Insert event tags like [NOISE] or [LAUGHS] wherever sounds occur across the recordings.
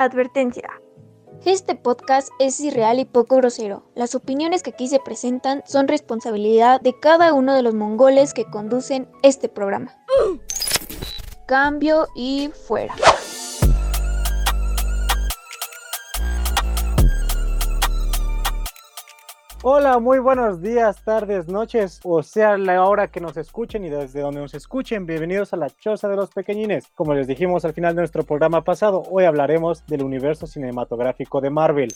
Advertencia. Este podcast es irreal y poco grosero. Las opiniones que aquí se presentan son responsabilidad de cada uno de los mongoles que conducen este programa. Cambio y fuera. Hola, muy buenos días, tardes, noches, o sea la hora que nos escuchen y desde donde nos escuchen, bienvenidos a la Choza de los Pequeñines. Como les dijimos al final de nuestro programa pasado, hoy hablaremos del universo cinematográfico de Marvel.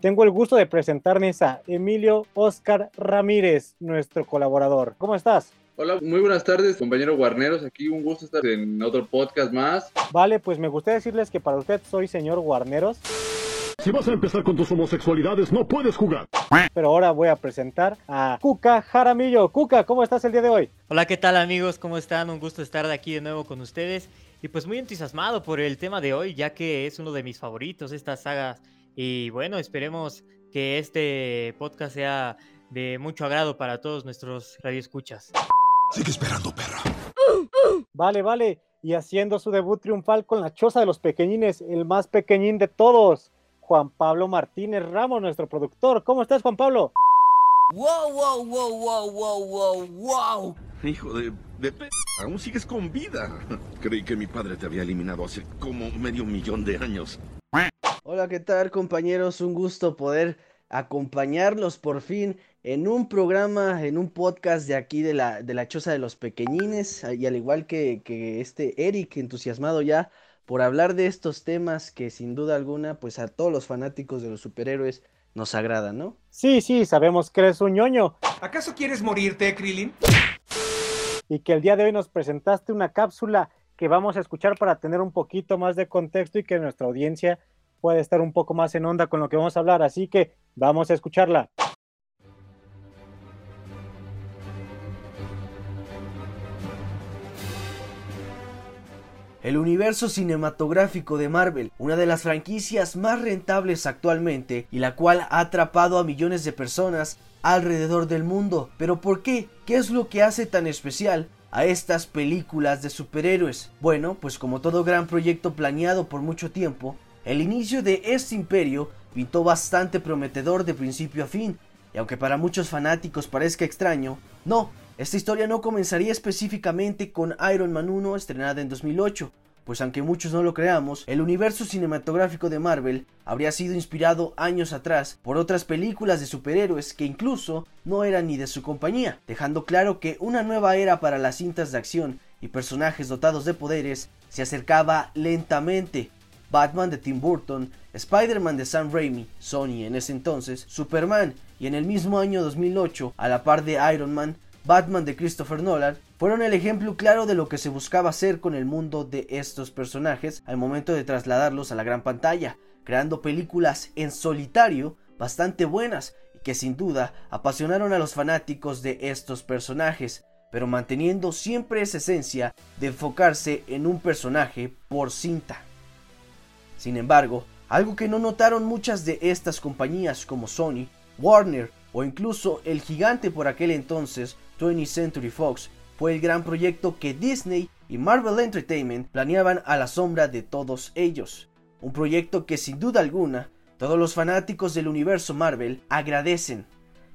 Tengo el gusto de presentarles a Emilio Oscar Ramírez, nuestro colaborador. ¿Cómo estás? Hola, muy buenas tardes, compañeros guarneros. Aquí un gusto estar en otro podcast más. Vale, pues me gustaría decirles que para usted soy señor Guarneros. Si vas a empezar con tus homosexualidades, no puedes jugar. Pero ahora voy a presentar a Cuca Jaramillo. Cuca, ¿cómo estás el día de hoy? Hola, ¿qué tal amigos? ¿Cómo están? Un gusto estar aquí de nuevo con ustedes. Y pues muy entusiasmado por el tema de hoy, ya que es uno de mis favoritos, estas sagas. Y bueno, esperemos que este podcast sea de mucho agrado para todos nuestros radioescuchas. Sigue esperando, perra. Vale, vale. Y haciendo su debut triunfal con la choza de los pequeñines, el más pequeñín de todos, Juan Pablo Martínez Ramos, nuestro productor. ¿Cómo estás, Juan Pablo? Wow, wow, wow, wow, wow, wow, wow. Hijo de, de p... Aún sigues con vida. Creí que mi padre te había eliminado hace como medio millón de años. Hola, ¿qué tal, compañeros? Un gusto poder acompañarlos por fin en un programa, en un podcast de aquí de la, de la Choza de los Pequeñines, y al igual que, que este Eric, entusiasmado ya por hablar de estos temas que sin duda alguna, pues a todos los fanáticos de los superhéroes nos agradan, ¿no? Sí, sí, sabemos que eres un ñoño. ¿Acaso quieres morirte, Krillin? Y que el día de hoy nos presentaste una cápsula que vamos a escuchar para tener un poquito más de contexto y que nuestra audiencia pueda estar un poco más en onda con lo que vamos a hablar. Así que vamos a escucharla. El universo cinematográfico de Marvel, una de las franquicias más rentables actualmente y la cual ha atrapado a millones de personas alrededor del mundo. Pero ¿por qué? ¿Qué es lo que hace tan especial a estas películas de superhéroes? Bueno, pues como todo gran proyecto planeado por mucho tiempo, el inicio de este imperio pintó bastante prometedor de principio a fin, y aunque para muchos fanáticos parezca extraño, no, esta historia no comenzaría específicamente con Iron Man 1 estrenada en 2008, pues aunque muchos no lo creamos, el universo cinematográfico de Marvel habría sido inspirado años atrás por otras películas de superhéroes que incluso no eran ni de su compañía, dejando claro que una nueva era para las cintas de acción y personajes dotados de poderes se acercaba lentamente. Batman de Tim Burton, Spider-Man de Sam Raimi, Sony en ese entonces, Superman y en el mismo año 2008, a la par de Iron Man, Batman de Christopher Nolan fueron el ejemplo claro de lo que se buscaba hacer con el mundo de estos personajes al momento de trasladarlos a la gran pantalla, creando películas en solitario bastante buenas y que sin duda apasionaron a los fanáticos de estos personajes, pero manteniendo siempre esa esencia de enfocarse en un personaje por cinta. Sin embargo, algo que no notaron muchas de estas compañías como Sony, Warner o incluso el gigante por aquel entonces 20th Century Fox fue el gran proyecto que Disney y Marvel Entertainment planeaban a la sombra de todos ellos. Un proyecto que sin duda alguna todos los fanáticos del universo Marvel agradecen.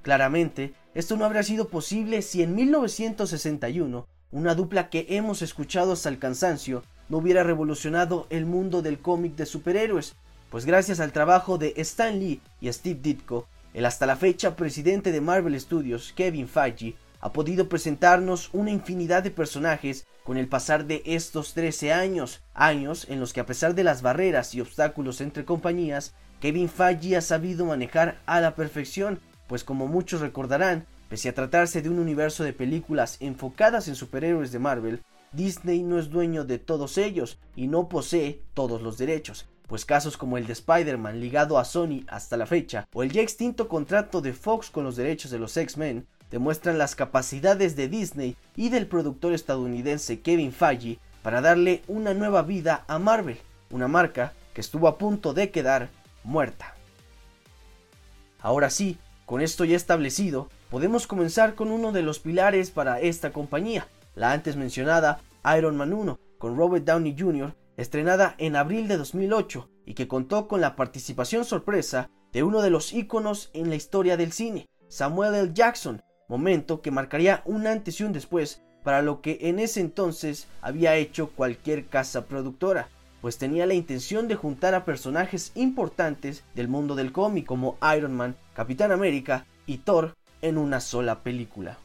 Claramente, esto no habría sido posible si en 1961 una dupla que hemos escuchado hasta el cansancio no hubiera revolucionado el mundo del cómic de superhéroes, pues gracias al trabajo de Stan Lee y Steve Ditko, el hasta la fecha presidente de Marvel Studios, Kevin Feige, ha podido presentarnos una infinidad de personajes con el pasar de estos 13 años, años en los que a pesar de las barreras y obstáculos entre compañías, Kevin Feige ha sabido manejar a la perfección, pues como muchos recordarán, pese a tratarse de un universo de películas enfocadas en superhéroes de Marvel, Disney no es dueño de todos ellos y no posee todos los derechos, pues casos como el de Spider-Man ligado a Sony hasta la fecha, o el ya extinto contrato de Fox con los derechos de los X-Men, demuestran las capacidades de Disney y del productor estadounidense Kevin Feige para darle una nueva vida a Marvel, una marca que estuvo a punto de quedar muerta. Ahora sí, con esto ya establecido, podemos comenzar con uno de los pilares para esta compañía, la antes mencionada Iron Man 1 con Robert Downey Jr., estrenada en abril de 2008 y que contó con la participación sorpresa de uno de los íconos en la historia del cine, Samuel L. Jackson, momento que marcaría un antes y un después para lo que en ese entonces había hecho cualquier casa productora, pues tenía la intención de juntar a personajes importantes del mundo del cómic como Iron Man, Capitán América y Thor en una sola película.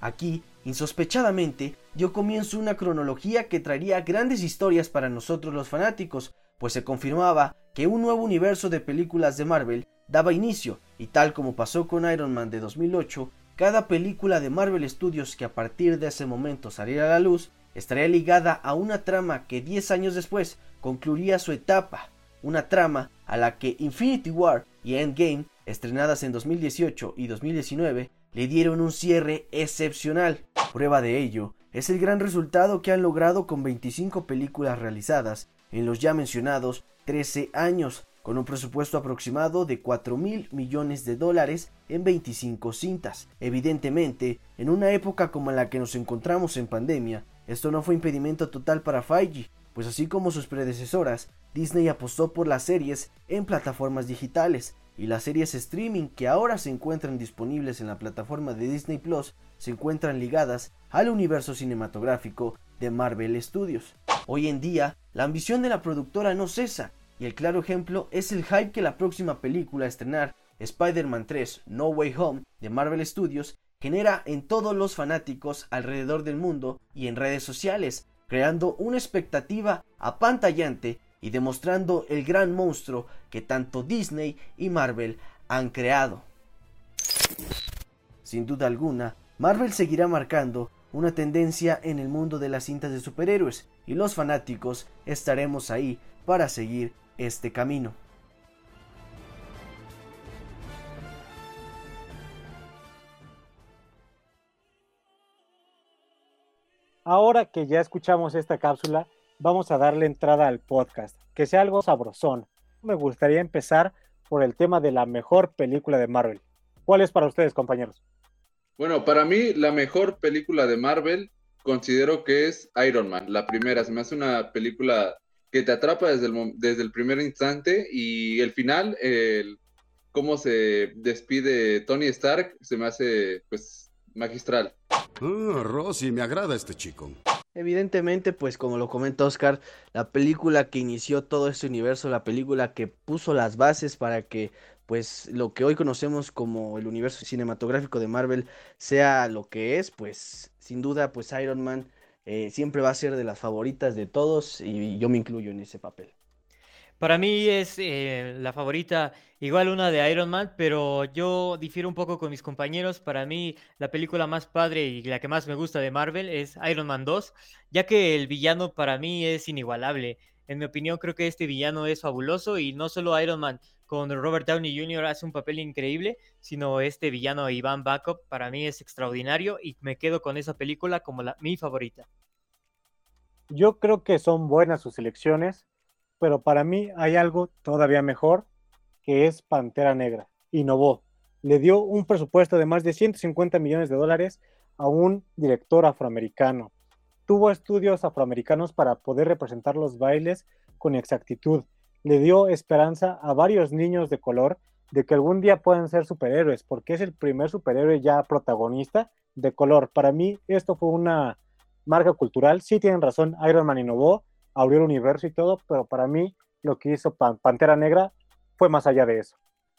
Aquí, insospechadamente, dio comienzo una cronología que traería grandes historias para nosotros los fanáticos, pues se confirmaba que un nuevo universo de películas de Marvel daba inicio, y tal como pasó con Iron Man de 2008, cada película de Marvel Studios que a partir de ese momento saliera a la luz estaría ligada a una trama que 10 años después concluiría su etapa, una trama a la que Infinity War y Endgame, estrenadas en 2018 y 2019, le dieron un cierre excepcional. Prueba de ello es el gran resultado que han logrado con 25 películas realizadas en los ya mencionados 13 años, con un presupuesto aproximado de 4 mil millones de dólares en 25 cintas. Evidentemente, en una época como la que nos encontramos en pandemia, esto no fue impedimento total para Feige, pues así como sus predecesoras, Disney apostó por las series en plataformas digitales y las series streaming que ahora se encuentran disponibles en la plataforma de Disney Plus se encuentran ligadas al universo cinematográfico de Marvel Studios. Hoy en día, la ambición de la productora no cesa y el claro ejemplo es el hype que la próxima película a estrenar, Spider-Man 3 No Way Home de Marvel Studios, genera en todos los fanáticos alrededor del mundo y en redes sociales, creando una expectativa apantallante y demostrando el gran monstruo que tanto Disney y Marvel han creado. Sin duda alguna, Marvel seguirá marcando una tendencia en el mundo de las cintas de superhéroes y los fanáticos estaremos ahí para seguir este camino. Ahora que ya escuchamos esta cápsula, vamos a darle entrada al podcast, que sea algo sabrosón. Me gustaría empezar por el tema de la mejor película de Marvel. ¿Cuál es para ustedes, compañeros? Bueno, para mí la mejor película de Marvel considero que es Iron Man, la primera. Se me hace una película que te atrapa desde el, desde el primer instante y el final, el, cómo se despide Tony Stark, se me hace pues magistral. Ah, Rosy, me agrada este chico. Evidentemente, pues como lo comenta Oscar, la película que inició todo este universo, la película que puso las bases para que pues lo que hoy conocemos como el universo cinematográfico de Marvel sea lo que es, pues sin duda pues Iron Man eh, siempre va a ser de las favoritas de todos y yo me incluyo en ese papel. Para mí es eh, la favorita, igual una de Iron Man, pero yo difiero un poco con mis compañeros. Para mí la película más padre y la que más me gusta de Marvel es Iron Man 2, ya que el villano para mí es inigualable. En mi opinión creo que este villano es fabuloso y no solo Iron Man con Robert Downey Jr. hace un papel increíble, sino este villano Iván Backup para mí es extraordinario y me quedo con esa película como la, mi favorita. Yo creo que son buenas sus elecciones pero para mí hay algo todavía mejor, que es Pantera Negra. Innovó, le dio un presupuesto de más de 150 millones de dólares a un director afroamericano. Tuvo estudios afroamericanos para poder representar los bailes con exactitud. Le dio esperanza a varios niños de color de que algún día puedan ser superhéroes, porque es el primer superhéroe ya protagonista de color. Para mí esto fue una marca cultural. Sí tienen razón, Iron Man innovó, abrió el universo y todo, pero para mí lo que hizo Pantera Negra fue más allá de eso.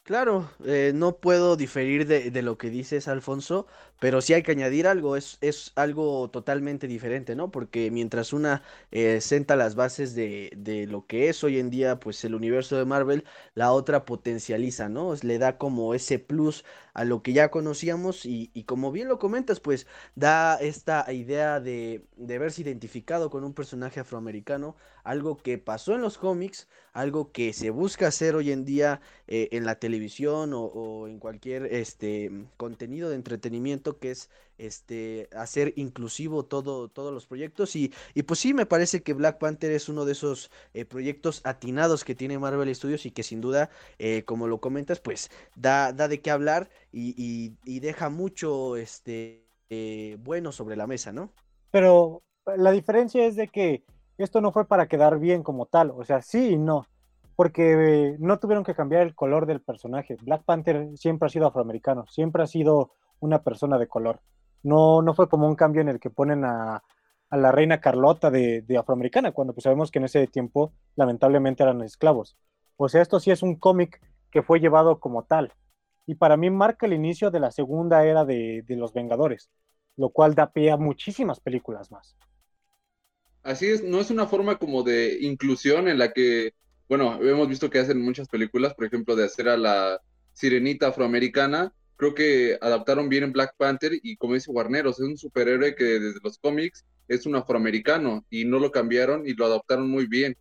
Claro, eh, no puedo diferir de, lo que dices, Alfonso, pero sí hay que añadir algo, es, es algo totalmente diferente, ¿no? Porque mientras una eh, senta las bases de, de, lo que es hoy en día, pues el universo de Marvel, la otra potencializa, ¿no? Le da como ese plus a lo que ya conocíamos y, como bien lo comentas, pues da esta idea de, de verse identificado con un personaje afroamericano, algo que pasó en los cómics, algo que se busca hacer hoy en día eh, en la televisión o, en cualquier este contenido de entretenimiento que es este hacer inclusivo todo todos los proyectos y, y pues sí me parece que Black Panther es uno de esos eh, proyectos atinados que tiene Marvel Studios y que sin duda eh, como lo comentas pues da, da de qué hablar y, deja mucho este bueno sobre la mesa no pero la diferencia es de que esto no fue para quedar bien como tal, o sea, sí y no, porque no tuvieron que cambiar el color del personaje. Black Panther siempre ha sido afroamericano, siempre ha sido una persona de color. No, no fue como un cambio en el que ponen a, la reina Carlota de, de, afroamericana, cuando pues sabemos que en ese tiempo lamentablemente eran esclavos. O sea, esto sí es un cómic que fue llevado como tal. Y para mí marca el inicio de la segunda era de, de los Vengadores, lo cual da pie a muchísimas películas más. Así es, no es una forma como de inclusión en la que, bueno, hemos visto que hacen muchas películas, por ejemplo, de hacer a la sirenita afroamericana, creo que adaptaron bien en Black Panther y como dice Guarneros, es un superhéroe que desde los cómics es un afroamericano y no lo cambiaron y lo adaptaron muy bien.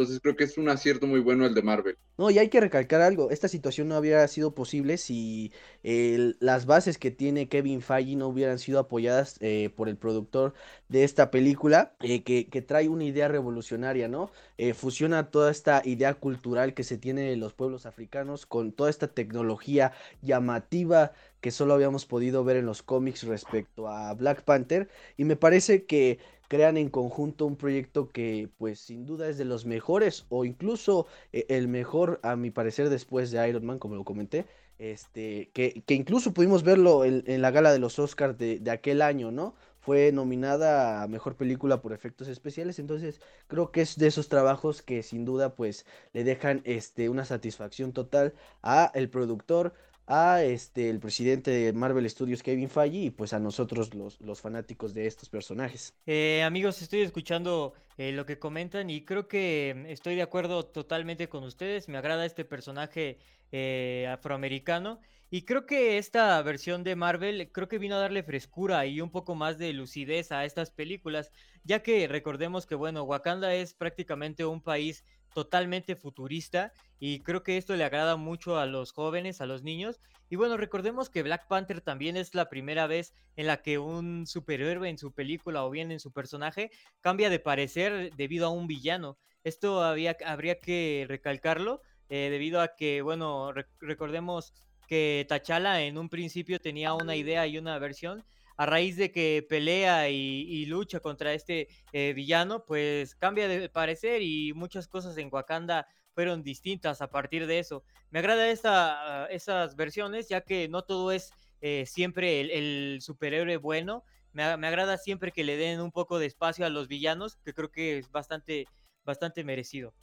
Entonces creo que es un acierto muy bueno el de Marvel. No, y hay que recalcar algo, esta situación no habría sido posible si eh, las bases que tiene Kevin Feige no hubieran sido apoyadas eh, por el productor de esta película, eh, que, que, trae una idea revolucionaria, ¿no? fusiona toda esta idea cultural que se tiene de los pueblos africanos con toda esta tecnología llamativa que solo habíamos podido ver en los cómics respecto a Black Panther, y me parece que crean en conjunto un proyecto que pues sin duda es de los mejores o incluso eh, el mejor a mi parecer después de Iron Man como lo comenté este que, que incluso pudimos verlo en, la gala de los Oscars de, de, aquel año no fue nominada a mejor película por efectos especiales entonces creo que es de esos trabajos que sin duda pues le dejan este una satisfacción total a el productor a este el presidente de Marvel Studios Kevin Feige y pues a nosotros los, los fanáticos de estos personajes. Eh, amigos, estoy escuchando eh, lo que comentan y creo que estoy de acuerdo totalmente con ustedes. Me agrada este personaje eh, afroamericano y creo que esta versión de Marvel creo que vino a darle frescura y un poco más de lucidez a estas películas, ya que recordemos que bueno, Wakanda es prácticamente un país totalmente futurista y creo que esto le agrada mucho a los jóvenes, a los niños. Y bueno, recordemos que Black Panther también es la primera vez en la que un superhéroe en su película o bien en su personaje cambia de parecer debido a un villano. Esto había, habría que recalcarlo eh, debido a que, bueno, rec recordemos que T'Challa en un principio tenía una idea y una versión a raíz de que pelea y, lucha contra este eh, villano, pues cambia de parecer y muchas cosas en Wakanda fueron distintas a partir de eso. Me agrada esta, esas versiones, ya que no todo es eh, siempre el, el, superhéroe bueno. Me, me, agrada siempre que le den un poco de espacio a los villanos, que creo que es bastante, bastante merecido.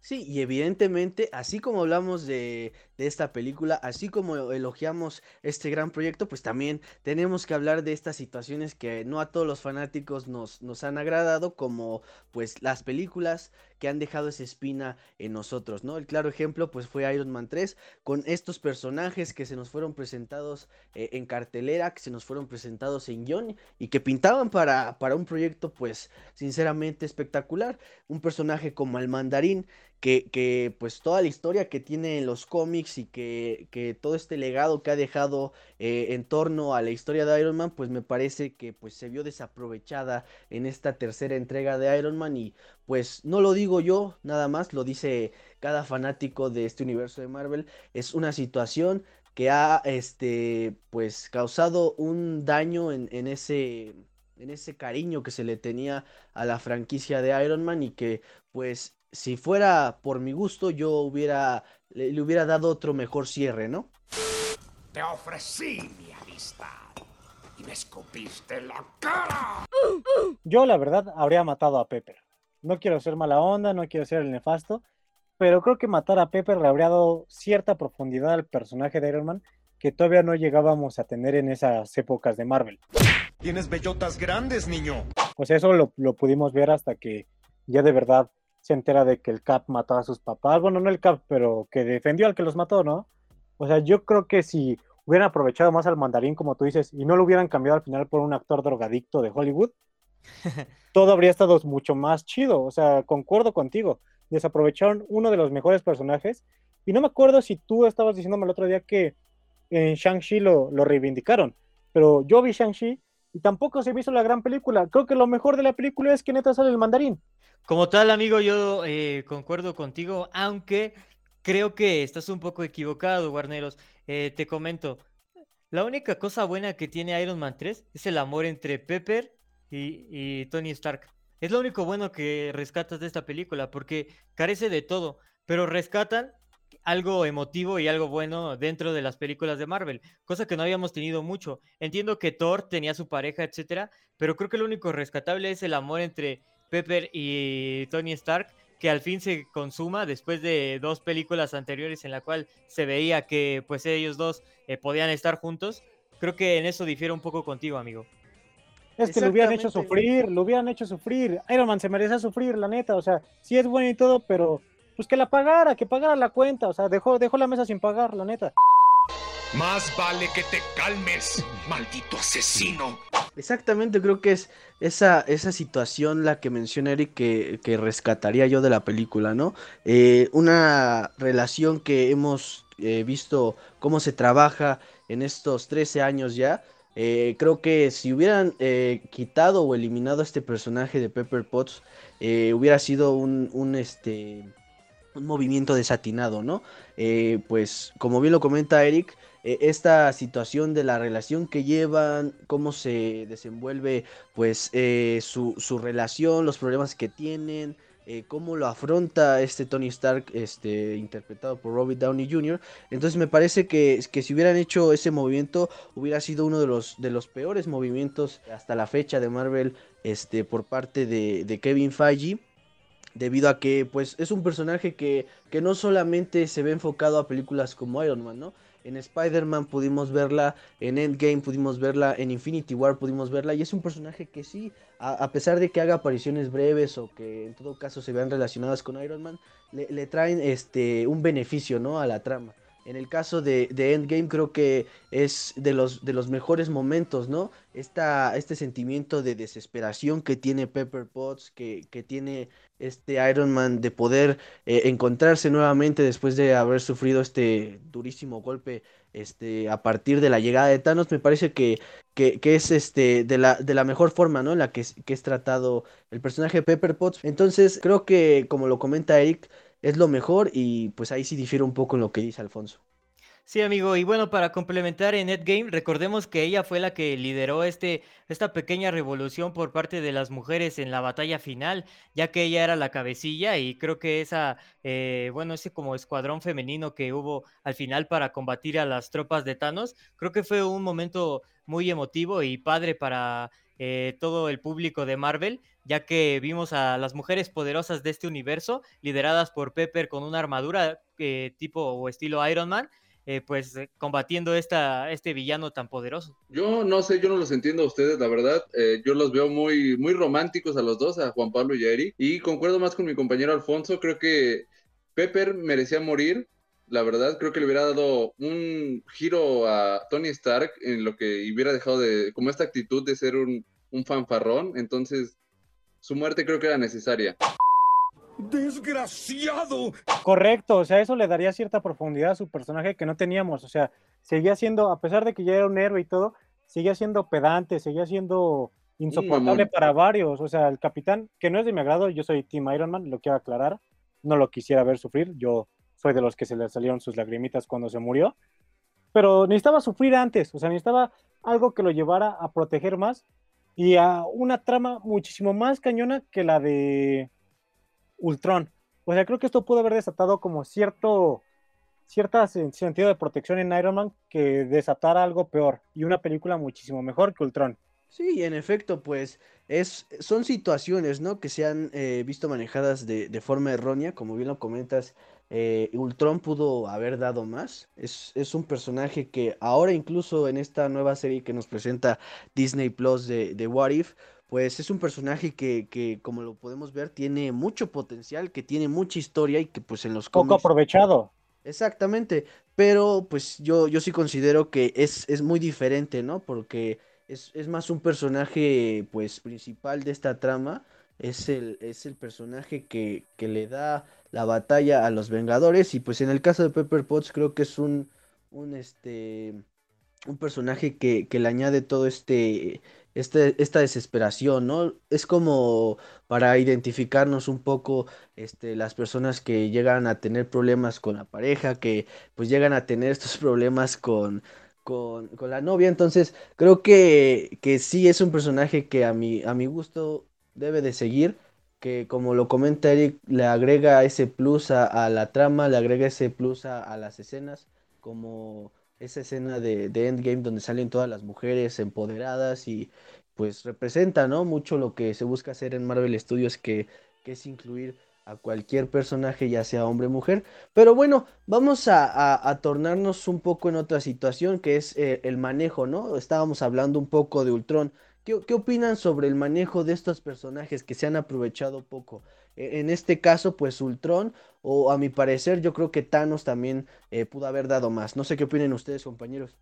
Sí, y evidentemente, así como hablamos de, de, esta película, así como elogiamos este gran proyecto, pues también tenemos que hablar de estas situaciones que no a todos los fanáticos nos, nos han agradado, como pues las películas que han dejado esa espina en nosotros, ¿no? El claro ejemplo pues fue Iron Man 3, con estos personajes que se nos fueron presentados eh, en cartelera, que se nos fueron presentados en guion y que pintaban para, para un proyecto pues sinceramente espectacular, un personaje como el mandarín, que, pues toda la historia que tiene en los cómics y que, que todo este legado que ha dejado eh, en torno a la historia de Iron Man, pues me parece que pues se vio desaprovechada en esta tercera entrega de Iron Man y pues no lo digo yo, nada más lo dice cada fanático de este universo de Marvel, es una situación que ha este pues causado un daño en, en ese en ese cariño que se le tenía a la franquicia de Iron Man y que pues si fuera por mi gusto, yo hubiera le, le, hubiera dado otro mejor cierre, ¿no? Te ofrecí mi amistad y me escupiste la cara. Yo, la verdad, habría matado a Pepper. No quiero ser mala onda, no quiero ser el nefasto, pero creo que matar a Pepper le habría dado cierta profundidad al personaje de Iron Man que todavía no llegábamos a tener en esas épocas de Marvel. Tienes bellotas grandes, niño. Pues eso lo, lo pudimos ver hasta que ya de verdad se entera de que el Cap mató a sus papás. Bueno, no el Cap, pero que defendió al que los mató, ¿no? O sea, yo creo que si hubieran aprovechado más al mandarín, como tú dices, y no lo hubieran cambiado al final por un actor drogadicto de Hollywood, [LAUGHS] todo habría estado mucho más chido. O sea, concuerdo contigo. Desaprovecharon uno de los mejores personajes. Y no me acuerdo si tú estabas diciéndome el otro día que en Shang-Chi lo, lo reivindicaron. Pero yo vi Shang-Chi y tampoco se me hizo la gran película. Creo que lo mejor de la película es que neta sale el mandarín. Como tal, amigo, yo eh, concuerdo contigo, aunque creo que estás un poco equivocado, Guarneros. Eh, te comento, la única cosa buena que tiene Iron Man 3 es el amor entre Pepper y, y Tony Stark. Es lo único bueno que rescatas de esta película, porque carece de todo, pero rescatan algo emotivo y algo bueno dentro de las películas de Marvel, cosa que no habíamos tenido mucho. Entiendo que Thor tenía su pareja, etcétera, pero creo que lo único rescatable es el amor entre Pepper y Tony Stark, que al fin se consuma después de dos películas anteriores en la cual se veía que pues ellos dos eh, podían estar juntos. Creo que en eso difiere un poco contigo, amigo. Es que lo hubieran hecho sufrir, lo hubieran hecho sufrir. Iron Man se merece sufrir, la neta. O sea, sí es bueno y todo, pero pues que la pagara, que pagara la cuenta. O sea, dejó, dejó la mesa sin pagar, la neta. Más vale que te calmes, maldito asesino. Exactamente, creo que es esa, esa situación la que menciona Eric que, que rescataría yo de la película, ¿no? Eh, una relación que hemos eh, visto cómo se trabaja en estos 13 años ya, eh, creo que si hubieran eh, quitado o eliminado a este personaje de Pepper Potts, eh, hubiera sido un, un, este, un movimiento desatinado, ¿no? pues como bien lo comenta Eric, esta situación de la relación que llevan, cómo se desenvuelve pues su, su relación, los problemas que tienen, eh, cómo lo afronta este Tony Stark, este, interpretado por Robert Downey Jr. Entonces me parece que, que, si hubieran hecho ese movimiento, hubiera sido uno de los, de los peores movimientos hasta la fecha de Marvel este, por parte de, de Kevin Feige. Debido a que pues es un personaje que, que no solamente se ve enfocado a películas como Iron Man, ¿no? En Spider-Man pudimos verla, en Endgame pudimos verla, en Infinity War pudimos verla, y es un personaje que sí, a, pesar de que haga apariciones breves o que en todo caso se vean relacionadas con Iron Man, le, le traen este un beneficio, ¿no? A la trama. En el caso de, de, Endgame creo que es de los, de los mejores momentos, ¿no? Esta, este sentimiento de desesperación que tiene Pepper Potts, que, que tiene este Iron Man de poder eh, encontrarse nuevamente después de haber sufrido este durísimo golpe este, a partir de la llegada de Thanos, me parece que, que, es este, de, la, de la mejor forma, ¿no? En la que, que es tratado el personaje de Pepper Potts. Entonces creo que, como lo comenta Eric, es lo mejor y pues ahí sí difiere un poco en lo que dice Alfonso. Sí, amigo, y bueno, para complementar en Netgame, recordemos que ella fue la que lideró este, esta pequeña revolución por parte de las mujeres en la batalla final, ya que ella era la cabecilla y creo que esa, eh, bueno, ese como escuadrón femenino que hubo al final para combatir a las tropas de Thanos, creo que fue un momento muy emotivo y padre para eh, todo el público de Marvel, ya que vimos a las mujeres poderosas de este universo, lideradas por Pepper con una armadura eh, tipo o estilo Iron Man, eh, pues eh, combatiendo esta, este villano tan poderoso. Yo no sé, yo no los entiendo a ustedes, la verdad. Eh, yo los veo muy, muy románticos a los dos, a Juan Pablo y a Eric. Y concuerdo más con mi compañero Alfonso. Creo que Pepper merecía morir. La verdad, creo que le hubiera dado un giro a Tony Stark en lo que hubiera dejado de, como esta actitud de ser un, un fanfarrón. Entonces, su muerte creo que era necesaria. ¡Desgraciado! Correcto, o sea, eso le daría cierta profundidad a su personaje que no teníamos. O sea, seguía siendo, a pesar de que ya era un héroe y todo, seguía siendo pedante, seguía siendo insoportable para varios. O sea, el capitán, que no es de mi agrado, yo soy Team Iron Man, lo quiero aclarar. No lo quisiera ver sufrir. Yo soy de los que se le salieron sus lagrimitas cuando se murió. Pero necesitaba sufrir antes, o sea, necesitaba algo que lo llevara a proteger más y a una trama muchísimo más cañona que la de Ultron. O sea, creo que esto pudo haber desatado como cierto, cierta sentido de protección en Iron Man que desatara algo peor y una película muchísimo mejor que Ultron. Sí, en efecto, pues es, son situaciones, ¿no? Que se han eh, visto manejadas de, de, forma errónea, como bien lo comentas, eh, Ultron pudo haber dado más. Es, es, un personaje que ahora incluso en esta nueva serie que nos presenta Disney Plus de, de What If, pues es un personaje que, que, como lo podemos ver, tiene mucho potencial, que tiene mucha historia y que pues en los Poco aprovechado. Exactamente, pero pues yo, yo sí considero que es, es muy diferente, ¿no? Porque es, es, más un personaje pues principal de esta trama, es el, es el personaje que, que le da la batalla a los Vengadores y pues en el caso de Pepper Potts creo que es un, un este un personaje que, que le añade todo este este, esta desesperación, ¿no? Es como para identificarnos un poco este, las personas que llegan a tener problemas con la pareja, que pues llegan a tener estos [LAUGHS] problemas con, con, con la novia. Entonces, creo que, que sí es un personaje que a mi, a mi gusto debe de seguir. Que como lo comenta Eric, le agrega ese plus a, la trama, le agrega ese plus a, a las escenas, como esa escena de, Endgame donde salen todas las mujeres empoderadas y pues representa, ¿no? Mucho lo que se busca hacer en Marvel Studios, que, que es incluir a cualquier personaje, ya sea hombre o mujer. Pero bueno, vamos a, tornarnos un poco en otra situación, que es eh, el manejo, ¿no? Estábamos hablando un poco de Ultron. ¿Qué, ¿Qué, opinan sobre el manejo de estos personajes que se han aprovechado poco? E, en este caso, pues Ultron, o a mi parecer, yo creo que Thanos también eh, pudo haber dado más. No sé qué opinen ustedes, compañeros.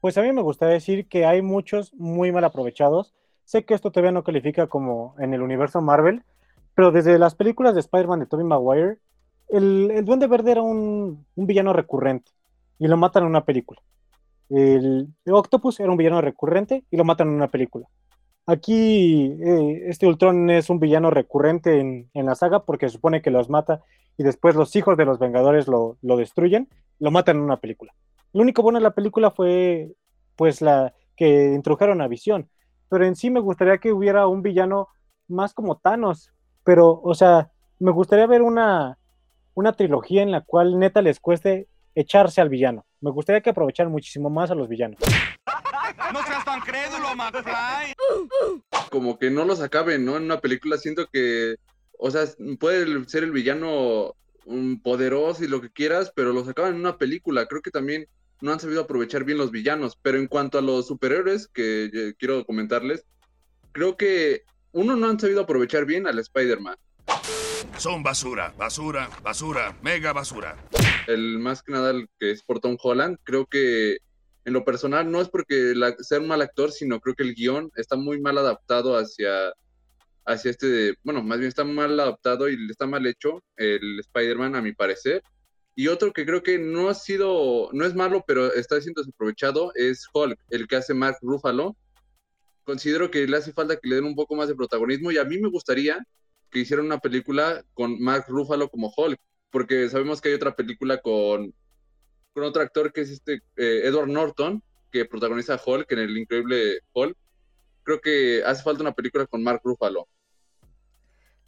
Pues a mí me gustaría decir que hay muchos muy mal aprovechados Sé que esto todavía no califica como en el universo Marvel, pero desde las películas de Spider-Man de Tobey Maguire, el, Duende Verde era un, villano recurrente y lo matan en una película. El, Octopus era un villano recurrente y lo matan en una película. Aquí eh, este Ultron es un villano recurrente en, la saga porque supone que los mata y después los hijos de los Vengadores lo, lo destruyen, lo matan en una película. Lo único bueno de la película fue pues la que introdujeron a Visión, pero en sí me gustaría que hubiera un villano más como Thanos, pero, o sea, me gustaría ver una, una trilogía en la cual neta les cueste echarse al villano. Me gustaría que aprovecharan muchísimo más a los villanos. No seas tan crédulo, McFly. Como que no los acaben, ¿no? En una película siento que, o sea, puede ser el villano un poderoso y lo que quieras, pero los acaban en una película. Creo que también no han sabido aprovechar bien los villanos. Pero en cuanto a los superhéroes, que eh, quiero comentarles, creo que uno no han sabido aprovechar bien al Spider-Man. Son basura, basura, basura, mega basura. El más que nada el que es por Tom Holland, creo que en lo personal no es porque sea un mal actor, sino creo que el guion está muy mal adaptado hacia, hacia este, bueno, más bien está mal adaptado y está mal hecho el Spider-Man a mi parecer. Y otro que creo que no ha sido, no es malo, pero está siendo desaprovechado es Hulk, el que hace Mark Ruffalo. Considero que le hace falta que le den un poco más de protagonismo y a mí me gustaría que hicieran una película con Mark Ruffalo como Hulk, porque sabemos que hay otra película con, con otro actor que es este eh, Edward Norton, que protagoniza Hulk en el increíble Hulk. Creo que hace falta una película con Mark Ruffalo.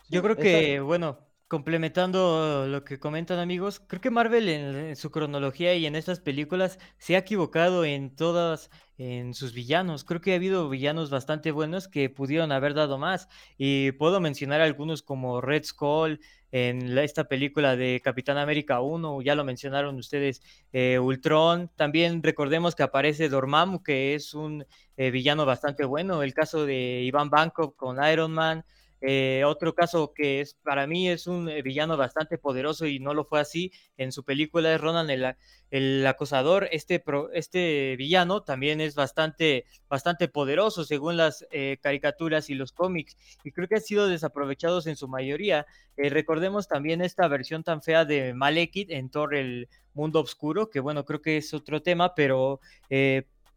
Yo creo que, bueno, Complementando lo que comentan amigos, creo que Marvel en, su cronología y en estas películas se ha equivocado en todas, en sus villanos. Creo que ha habido villanos bastante buenos que pudieron haber dado más. Y puedo mencionar algunos como Red Skull en esta película de Capitán América 1, ya lo mencionaron ustedes, eh, Ultron. También recordemos que aparece Dormammu, que es un eh, villano bastante bueno. El caso de Iván Banco con Iron Man. Eh, otro caso que es para mí es un eh, villano bastante poderoso y no lo fue así en su película es Ronan el, acosador. Este, este villano también es bastante, bastante poderoso según las eh, caricaturas y los cómics y creo que ha sido desaprovechados en su mayoría. recordemos también esta versión tan fea de Malekith en Thor el Mundo Oscuro, que bueno, creo que es otro tema, pero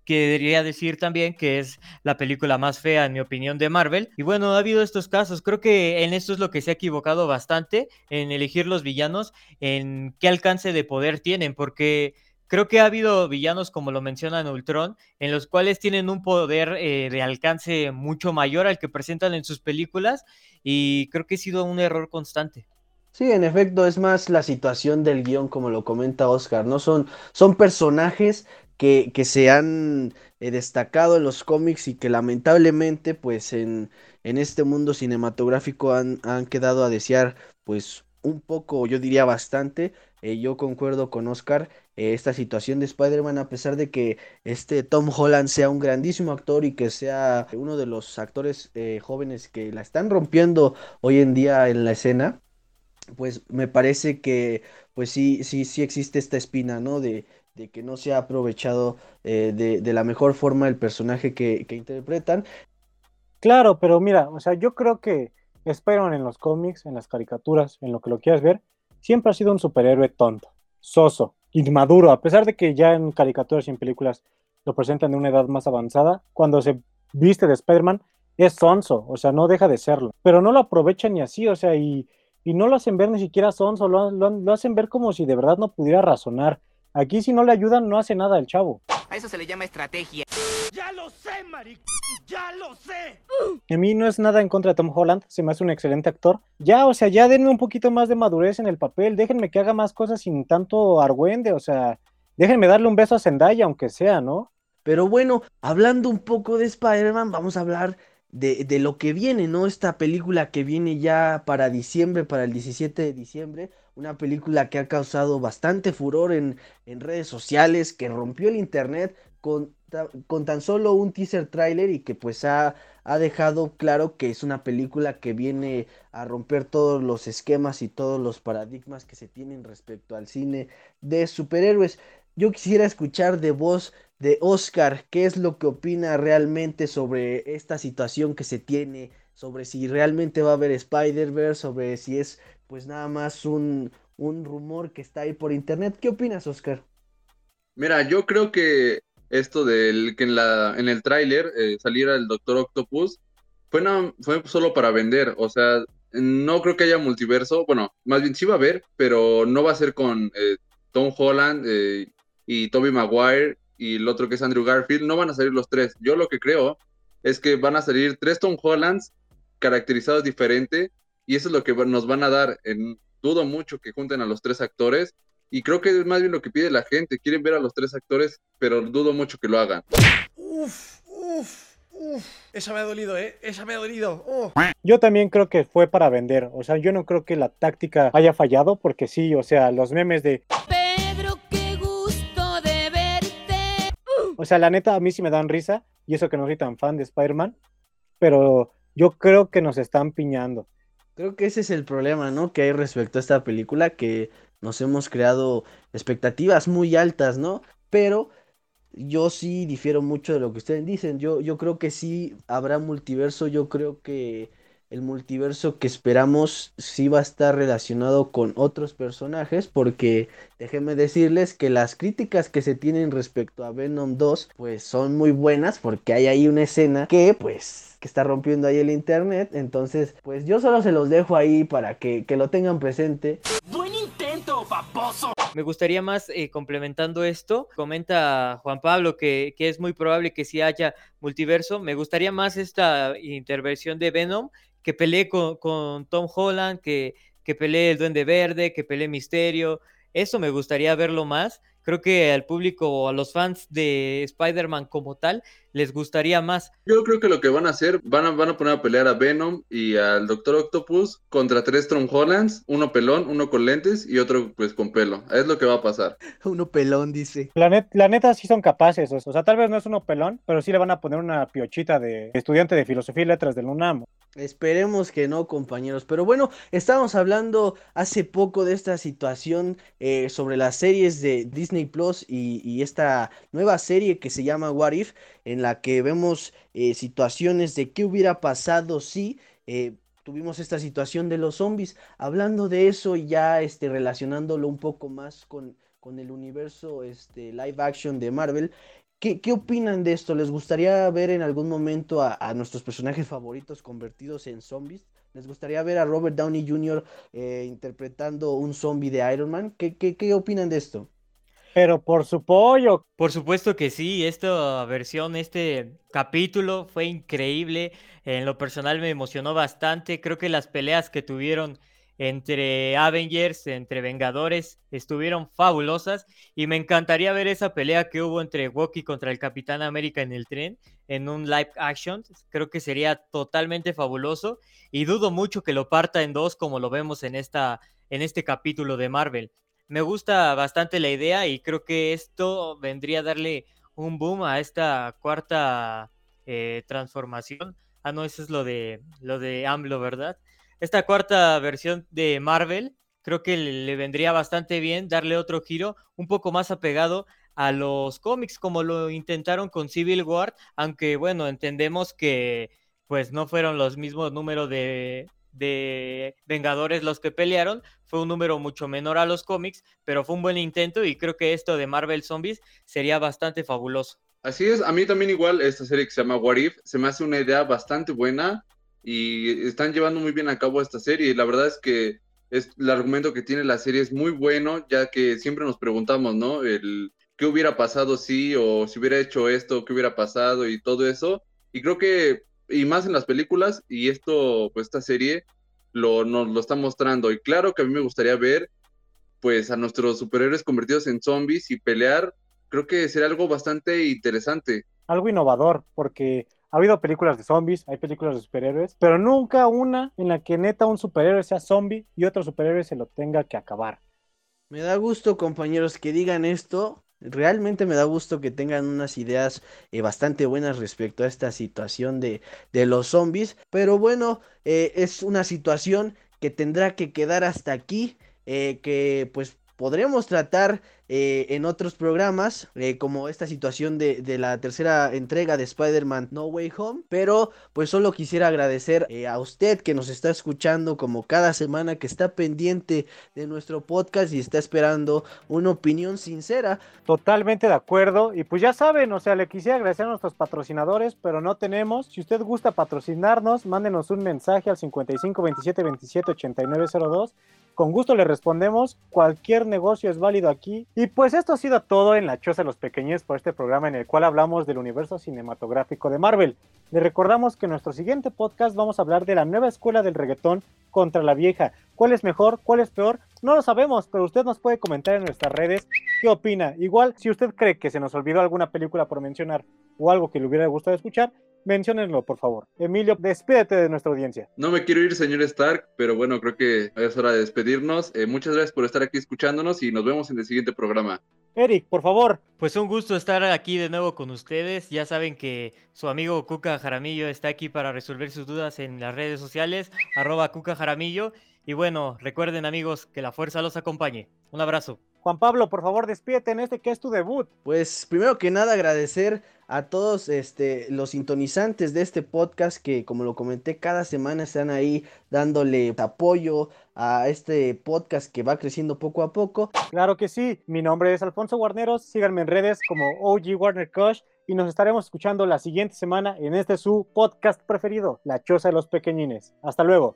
que debería decir también que es la película más fea, en mi opinión, de Marvel. Y bueno, ha habido estos casos. Creo que en esto es lo que se ha equivocado bastante, en elegir los villanos, en qué alcance de poder tienen, porque creo que ha habido villanos, como lo menciona Ultron, en los cuales tienen un poder eh, de alcance mucho mayor al que presentan en sus películas, y creo que ha sido un error constante. Sí, en efecto, es más la situación del guion, como lo comenta Oscar, ¿no? Son, son personajes que, se han eh, destacado en los cómics y que lamentablemente pues en, en este mundo cinematográfico han, han, quedado a desear pues un poco, yo diría bastante. Eh, yo concuerdo con Oscar, eh, esta situación de Spider-Man, a pesar de que este Tom Holland sea un grandísimo actor y que sea uno de los actores jóvenes que la están rompiendo hoy en día en la escena, pues me parece que pues sí, sí, sí existe esta espina, ¿no? De, de que no se ha aprovechado eh, de, la mejor forma el personaje que, interpretan. Claro, pero mira, o sea, yo creo que Spider-Man en los cómics, en las caricaturas, en lo que lo quieras ver, siempre ha sido un superhéroe tonto, soso, inmaduro, a pesar de que ya en caricaturas y en películas lo presentan de una edad más avanzada, cuando se viste de Spider-Man es sonso, o sea, no deja de serlo, pero no lo aprovechan ni así, o sea, y, no lo hacen ver ni siquiera sonso, lo, lo hacen ver como si de verdad no pudiera razonar Aquí si no le ayudan no hace nada el chavo. A eso se le llama estrategia. ¡Ya lo sé, Maric! ¡Ya lo sé! A mí no es nada en contra de Tom Holland, se me hace un excelente actor. Ya, o sea, ya denme un poquito más de madurez en el papel, déjenme que haga más cosas sin tanto argüende, o sea, déjenme darle un beso a Zendaya, aunque sea, ¿no? Pero bueno, hablando un poco de Spider-Man, vamos a hablar de, de, lo que viene, ¿no? Esta película que viene ya para diciembre, para el 17 de diciembre, una película que ha causado bastante furor en, en redes sociales, que rompió el internet con, con tan solo un teaser trailer y que pues ha, ha dejado claro que es una película que viene a romper todos los esquemas y todos los paradigmas que se tienen respecto al cine de superhéroes. Yo quisiera escuchar de voz de Oscar qué es lo que opina realmente sobre esta situación que se tiene, sobre si realmente va a haber Spider-Verse, sobre si es pues nada más un, un rumor que está ahí por internet. ¿Qué opinas, Oscar? Mira, yo creo que esto del que en, la, en el tráiler eh, saliera el Doctor Octopus fue, una, fue solo para vender, o sea, no creo que haya multiverso, bueno, más bien sí va a haber, pero no va a ser con eh, Tom Holland eh, y Toby Maguire y el otro que es Andrew Garfield, no van a salir los tres. Yo lo que creo es que van a salir tres Tom Hollands caracterizados diferente y eso es lo que nos van a dar. En, dudo mucho que junten a los tres actores y creo que es más bien lo que pide la gente. Quieren ver a los tres actores, pero dudo mucho que lo hagan. Uf, uf, uf. Esa me ha dolido, ¿eh? Esa me ha dolido. Oh. Yo también creo que fue para vender. O sea, yo no creo que la táctica haya fallado porque sí, o sea, los memes de... O sea, la neta, a mí sí me dan risa. Y eso que no soy tan fan de Spider-Man. Pero yo creo que nos están piñando. Creo que ese es el problema, ¿no? Que hay respecto a esta película, que nos hemos creado expectativas muy altas, ¿no? Pero yo sí difiero mucho de lo que ustedes dicen. Yo, yo creo que sí habrá multiverso. Yo creo que el multiverso que esperamos sí va a estar relacionado con otros personajes. Porque déjenme decirles que las críticas que se tienen respecto a Venom 2, pues son muy buenas. Porque hay ahí una escena que, pues que está rompiendo ahí el internet. Entonces, pues yo solo se los dejo ahí para que, que lo tengan presente. ¡Buen intento, paposo! Me gustaría más, eh, complementando esto, comenta Juan Pablo que, que, es muy probable que si haya multiverso. Me gustaría más esta intervención de Venom, que pelee con, con Tom Holland, que, que pelee el Duende Verde, que pelee Misterio. Eso me gustaría verlo más. Creo que al público a los fans de Spider-Man como tal les gustaría más. Yo creo que lo que van a hacer, van a, van a poner a pelear a Venom y al Doctor Octopus contra tres Tom Hollands, uno pelón, uno con lentes y otro pues con pelo. Es lo que va a pasar. [LAUGHS] Uno pelón, dice. La, net, la neta sí son capaces, o sea, tal vez no es uno pelón, pero sí le van a poner una piochita de estudiante de filosofía y letras del UNAM. Esperemos que no, compañeros. Pero bueno, estábamos hablando hace poco de esta situación eh, sobre las series de Disney Plus y, y, esta nueva serie que se llama What If, en la que vemos eh, situaciones de qué hubiera pasado si eh, tuvimos esta situación de los zombies. Hablando de eso y ya este, relacionándolo un poco más con, con el universo este, live action de Marvel, ¿Qué, ¿Qué, opinan de esto? ¿Les gustaría ver en algún momento a, a, nuestros personajes favoritos convertidos en zombies? ¿Les gustaría ver a Robert Downey Jr. Eh, interpretando un zombie de Iron Man? ¿Qué, qué, qué opinan de esto? Pero por su pollo. Por supuesto que sí, esta versión, este capítulo fue increíble. En lo personal me emocionó bastante. Creo que las peleas que tuvieron entre Avengers, entre Vengadores, estuvieron fabulosas y me encantaría ver esa pelea que hubo entre Wookiee contra el Capitán América en el tren en un live action. Creo que sería totalmente fabuloso y dudo mucho que lo parta en dos como lo vemos en, esta, en este capítulo de Marvel. Me gusta bastante la idea y creo que esto vendría a darle un boom a esta cuarta eh, transformación. Ah, no, eso es lo de, lo de AMLO, ¿verdad? esta cuarta versión de Marvel, creo que le, vendría bastante bien darle otro giro un poco más apegado a los cómics como lo intentaron con Civil War, aunque bueno, entendemos que pues no fueron los mismos números de, de Vengadores los que pelearon, fue un número mucho menor a los cómics, pero fue un buen intento y creo que esto de Marvel Zombies sería bastante fabuloso. Así es, a mí también igual esta serie que se llama What If se me hace una idea bastante buena y están llevando muy bien a cabo esta serie. La verdad es que es, el argumento que tiene la serie es muy bueno, ya que siempre nos preguntamos, ¿no? El qué hubiera pasado si o si hubiera hecho esto, qué hubiera pasado y todo eso. Y creo que, y más en las películas, y esto, pues esta serie lo, nos lo está mostrando. Y claro que a mí me gustaría ver, pues, a nuestros superhéroes convertidos en zombies y pelear. Creo que sería algo bastante interesante. Algo innovador, porque ha habido películas de zombies, hay películas de superhéroes, pero nunca una en la que neta un superhéroe sea zombie y otro superhéroe se lo tenga que acabar. Me da gusto, compañeros, que digan esto. Realmente me da gusto que tengan unas ideas eh, bastante buenas respecto a esta situación de, de los zombies. Pero bueno, eh, es una situación que tendrá que quedar hasta aquí. eh, que pues podremos tratar eh, en otros programas, eh, como esta situación de, la tercera entrega de Spider-Man No Way Home. Pero pues solo quisiera agradecer eh, a usted que nos está escuchando como cada semana, que está pendiente de nuestro podcast y está esperando una opinión sincera. Totalmente de acuerdo. Y pues ya saben, o sea, le quisiera agradecer a nuestros patrocinadores, pero no tenemos. Si usted gusta patrocinarnos, mándenos un mensaje al 55 27 27 89 02. Con gusto le respondemos. Cualquier negocio es válido aquí. Y pues esto ha sido todo en La Choza de los Pequeños por este programa en el cual hablamos del universo cinematográfico de Marvel. Le recordamos que en nuestro siguiente podcast vamos a hablar de la nueva escuela del reggaetón contra la vieja. ¿Cuál es mejor? ¿Cuál es peor? No lo sabemos, pero usted nos puede comentar en nuestras redes qué opina. Igual, si usted cree que se nos olvidó alguna película por mencionar o algo que le hubiera gustado escuchar, menciónenlo, por favor. Emilio, despídete de nuestra audiencia. No me quiero ir, señor Stark, pero bueno, creo que es hora de despedirnos. Eh, muchas gracias por estar aquí escuchándonos y nos vemos en el siguiente programa. Eric, por favor. Pues un gusto estar aquí de nuevo con ustedes. Ya saben que su amigo Cuca Jaramillo está aquí para resolver sus dudas en las redes sociales, arroba Cuca Jaramillo. Y bueno, recuerden amigos que la fuerza los acompañe. Un abrazo. Juan Pablo, por favor, despídete en este que es tu debut. Pues primero que nada agradecer a todos este, los sintonizantes de este podcast que como lo comenté cada semana están ahí dándole apoyo a este podcast que va creciendo poco a poco. Claro que sí, mi nombre es Alfonso Guarneros, síganme en redes como OG Warner Crush y nos estaremos escuchando la siguiente semana en este su podcast preferido, La Choza de los Pequeñines. Hasta luego.